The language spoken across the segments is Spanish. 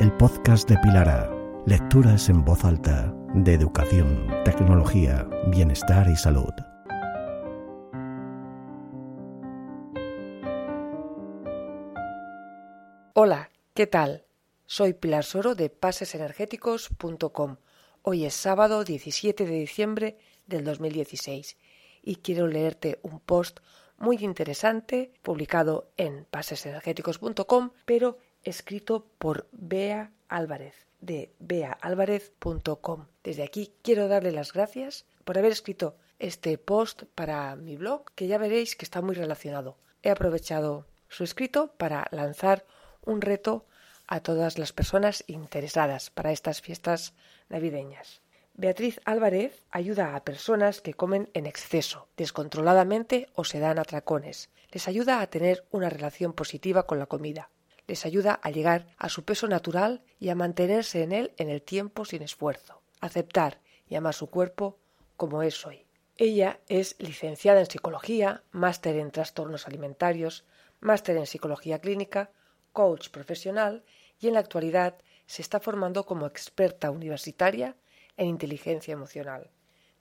el podcast de Pilara. Lecturas en voz alta de educación, tecnología, bienestar y salud. Hola, ¿qué tal? Soy Pilar Soro de pasesenergéticos.com. Hoy es sábado 17 de diciembre del 2016 y quiero leerte un post muy interesante publicado en pasesenergéticos.com, pero escrito por Bea Álvarez de beaalvarez.com. Desde aquí quiero darle las gracias por haber escrito este post para mi blog, que ya veréis que está muy relacionado. He aprovechado su escrito para lanzar un reto a todas las personas interesadas para estas fiestas navideñas. Beatriz Álvarez ayuda a personas que comen en exceso, descontroladamente o se dan atracones. Les ayuda a tener una relación positiva con la comida. Les ayuda a llegar a su peso natural y a mantenerse en él en el tiempo sin esfuerzo. Aceptar y amar su cuerpo como es hoy. Ella es licenciada en psicología, máster en trastornos alimentarios, máster en psicología clínica, coach profesional y en la actualidad se está formando como experta universitaria en inteligencia emocional.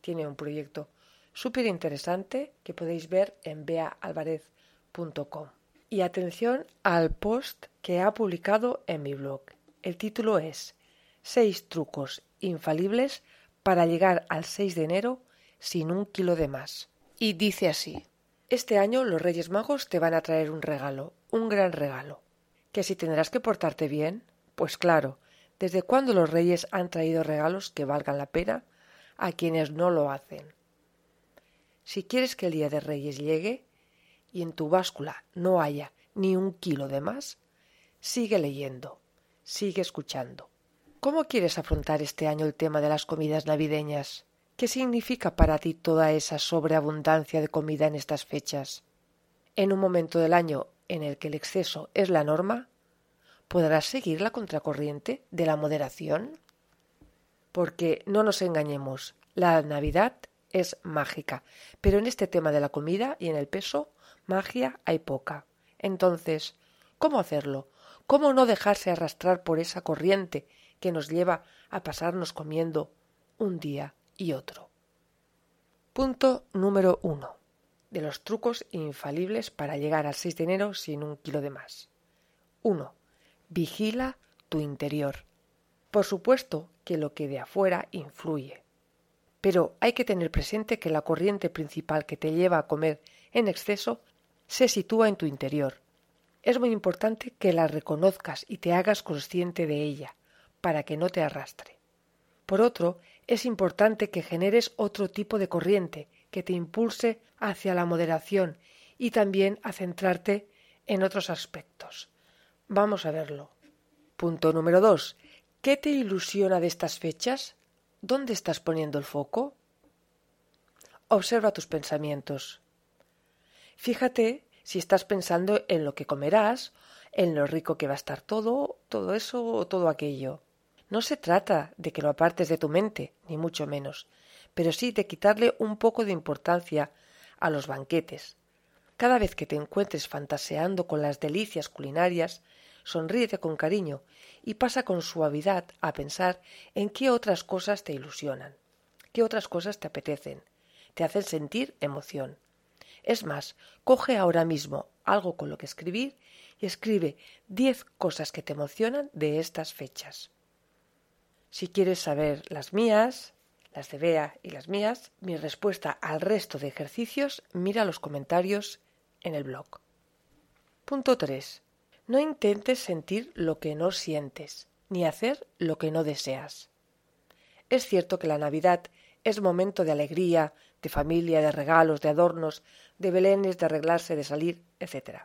Tiene un proyecto súper interesante que podéis ver en beaalvarez.com. Y atención al post que ha publicado en mi blog. El título es Seis trucos infalibles para llegar al 6 de enero sin un kilo de más. Y dice así. Este año los Reyes Magos te van a traer un regalo, un gran regalo. ¿Que si tendrás que portarte bien? Pues claro, ¿Desde cuándo los reyes han traído regalos que valgan la pena a quienes no lo hacen? Si quieres que el día de reyes llegue y en tu báscula no haya ni un kilo de más, sigue leyendo, sigue escuchando. ¿Cómo quieres afrontar este año el tema de las comidas navideñas? ¿Qué significa para ti toda esa sobreabundancia de comida en estas fechas? En un momento del año en el que el exceso es la norma, ¿Podrás seguir la contracorriente de la moderación? Porque no nos engañemos, la Navidad es mágica, pero en este tema de la comida y en el peso, magia hay poca. Entonces, ¿cómo hacerlo? ¿Cómo no dejarse arrastrar por esa corriente que nos lleva a pasarnos comiendo un día y otro? Punto número uno. De los trucos infalibles para llegar al 6 de enero sin un kilo de más. 1. Vigila tu interior. Por supuesto que lo que de afuera influye. Pero hay que tener presente que la corriente principal que te lleva a comer en exceso se sitúa en tu interior. Es muy importante que la reconozcas y te hagas consciente de ella, para que no te arrastre. Por otro, es importante que generes otro tipo de corriente que te impulse hacia la moderación y también a centrarte en otros aspectos. Vamos a verlo. Punto número dos. ¿Qué te ilusiona de estas fechas? ¿Dónde estás poniendo el foco? Observa tus pensamientos. Fíjate si estás pensando en lo que comerás, en lo rico que va a estar todo, todo eso o todo aquello. No se trata de que lo apartes de tu mente, ni mucho menos, pero sí de quitarle un poco de importancia a los banquetes. Cada vez que te encuentres fantaseando con las delicias culinarias, sonríete con cariño y pasa con suavidad a pensar en qué otras cosas te ilusionan, qué otras cosas te apetecen, te hacen sentir emoción. Es más, coge ahora mismo algo con lo que escribir y escribe diez cosas que te emocionan de estas fechas. Si quieres saber las mías, las de Bea y las mías, mi respuesta al resto de ejercicios, mira los comentarios en el blog. Punto 3. No intentes sentir lo que no sientes, ni hacer lo que no deseas. Es cierto que la Navidad es momento de alegría, de familia, de regalos, de adornos, de belenes, de arreglarse, de salir, etc.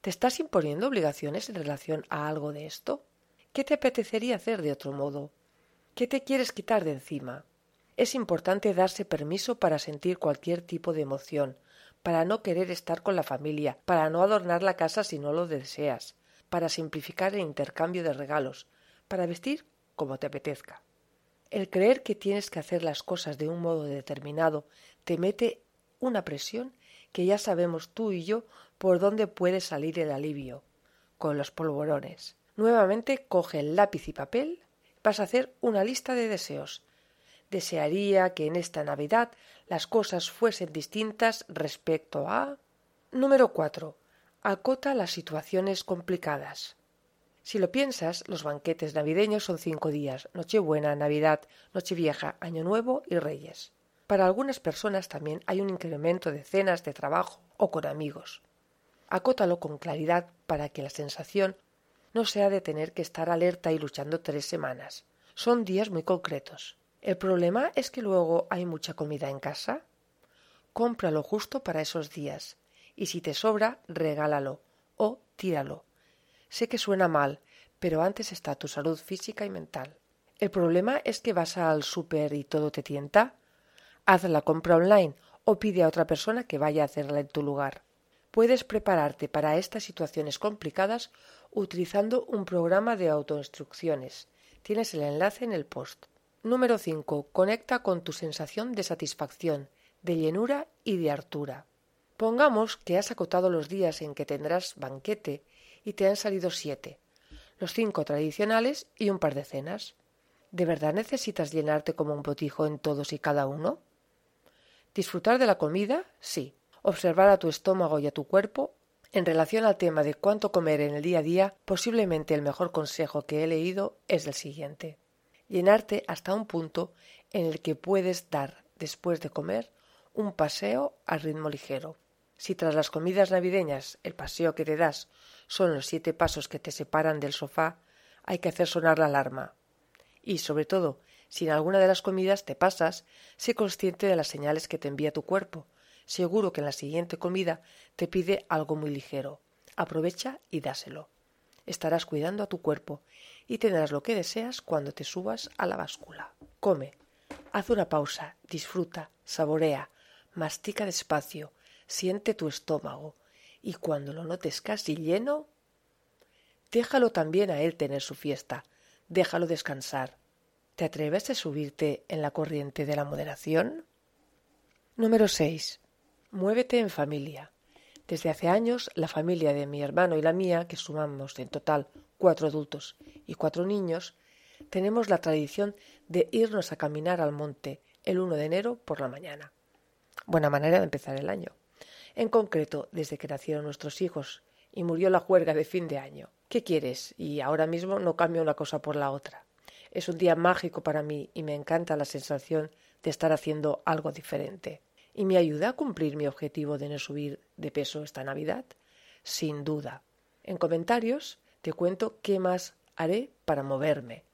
¿Te estás imponiendo obligaciones en relación a algo de esto? ¿Qué te apetecería hacer de otro modo? ¿Qué te quieres quitar de encima? Es importante darse permiso para sentir cualquier tipo de emoción, para no querer estar con la familia, para no adornar la casa si no lo deseas, para simplificar el intercambio de regalos, para vestir como te apetezca. El creer que tienes que hacer las cosas de un modo determinado te mete una presión que ya sabemos tú y yo por dónde puede salir el alivio, con los polvorones. Nuevamente coge el lápiz y papel, vas a hacer una lista de deseos. Desearía que en esta Navidad las cosas fuesen distintas respecto a. Número 4. Acota las situaciones complicadas. Si lo piensas, los banquetes navideños son cinco días, Nochebuena, Navidad, Nochevieja, Año Nuevo y Reyes. Para algunas personas también hay un incremento de cenas de trabajo o con amigos. Acótalo con claridad para que la sensación no sea de tener que estar alerta y luchando tres semanas. Son días muy concretos. El problema es que luego hay mucha comida en casa. Compra lo justo para esos días y si te sobra, regálalo o tíralo. Sé que suena mal, pero antes está tu salud física y mental. El problema es que vas al súper y todo te tienta. Haz la compra online o pide a otra persona que vaya a hacerla en tu lugar. Puedes prepararte para estas situaciones complicadas utilizando un programa de autoinstrucciones. Tienes el enlace en el post. Número 5. Conecta con tu sensación de satisfacción, de llenura y de hartura. Pongamos que has acotado los días en que tendrás banquete y te han salido siete, los cinco tradicionales y un par de cenas. ¿De verdad necesitas llenarte como un botijo en todos y cada uno? Disfrutar de la comida, sí. Observar a tu estómago y a tu cuerpo. En relación al tema de cuánto comer en el día a día, posiblemente el mejor consejo que he leído es el siguiente. Llenarte hasta un punto en el que puedes dar, después de comer, un paseo a ritmo ligero. Si tras las comidas navideñas el paseo que te das son los siete pasos que te separan del sofá, hay que hacer sonar la alarma. Y, sobre todo, si en alguna de las comidas te pasas, sé consciente de las señales que te envía tu cuerpo. Seguro que en la siguiente comida te pide algo muy ligero. Aprovecha y dáselo. Estarás cuidando a tu cuerpo y tendrás lo que deseas cuando te subas a la báscula. Come. Haz una pausa, disfruta, saborea, mastica despacio, siente tu estómago, y cuando lo notes casi lleno, déjalo también a él tener su fiesta, déjalo descansar. ¿Te atreves a subirte en la corriente de la moderación? Número 6. Muévete en familia. Desde hace años, la familia de mi hermano y la mía, que sumamos en total cuatro adultos y cuatro niños, tenemos la tradición de irnos a caminar al monte el 1 de enero por la mañana. Buena manera de empezar el año en concreto desde que nacieron nuestros hijos y murió la juerga de fin de año. ¿Qué quieres? Y ahora mismo no cambio una cosa por la otra. Es un día mágico para mí y me encanta la sensación de estar haciendo algo diferente. ¿Y me ayuda a cumplir mi objetivo de no subir de peso esta Navidad? Sin duda. En comentarios te cuento qué más haré para moverme.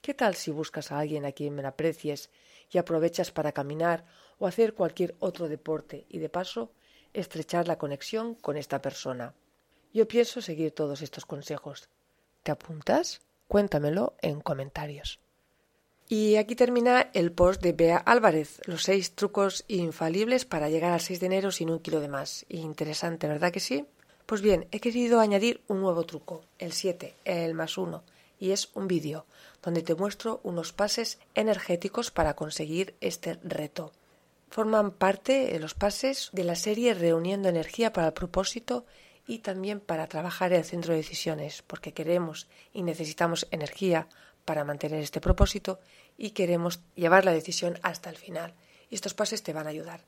¿Qué tal si buscas a alguien a quien me aprecies y aprovechas para caminar o hacer cualquier otro deporte y de paso estrechar la conexión con esta persona. Yo pienso seguir todos estos consejos. ¿Te apuntas? Cuéntamelo en comentarios. Y aquí termina el post de Bea Álvarez, los seis trucos infalibles para llegar al 6 de enero sin un kilo de más. Interesante, ¿verdad que sí? Pues bien, he querido añadir un nuevo truco, el 7, el más 1, y es un vídeo donde te muestro unos pases energéticos para conseguir este reto forman parte de los pases de la serie Reuniendo Energía para el propósito y también para trabajar en el centro de decisiones, porque queremos y necesitamos energía para mantener este propósito y queremos llevar la decisión hasta el final. Y estos pases te van a ayudar.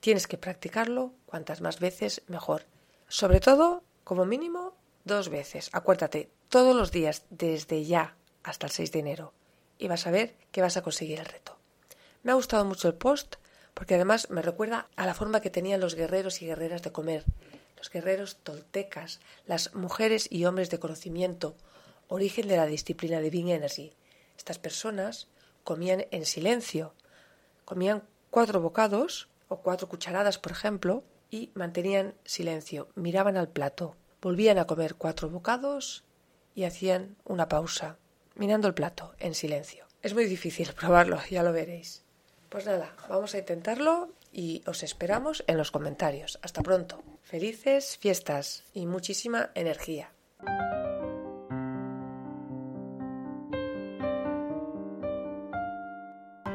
Tienes que practicarlo cuantas más veces mejor. Sobre todo, como mínimo, dos veces. Acuérdate, todos los días, desde ya hasta el 6 de enero. Y vas a ver que vas a conseguir el reto. Me ha gustado mucho el post porque además me recuerda a la forma que tenían los guerreros y guerreras de comer, los guerreros toltecas, las mujeres y hombres de conocimiento, origen de la disciplina de Bing Energy. Estas personas comían en silencio, comían cuatro bocados o cuatro cucharadas, por ejemplo, y mantenían silencio, miraban al plato, volvían a comer cuatro bocados y hacían una pausa, mirando el plato en silencio. Es muy difícil probarlo, ya lo veréis. Pues nada, vamos a intentarlo y os esperamos en los comentarios. Hasta pronto. Felices fiestas y muchísima energía.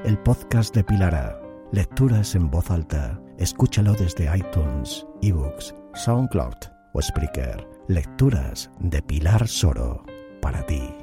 El podcast de Pilara. Lecturas en voz alta. Escúchalo desde iTunes, eBooks, SoundCloud o Spreaker. Lecturas de Pilar Soro. para ti.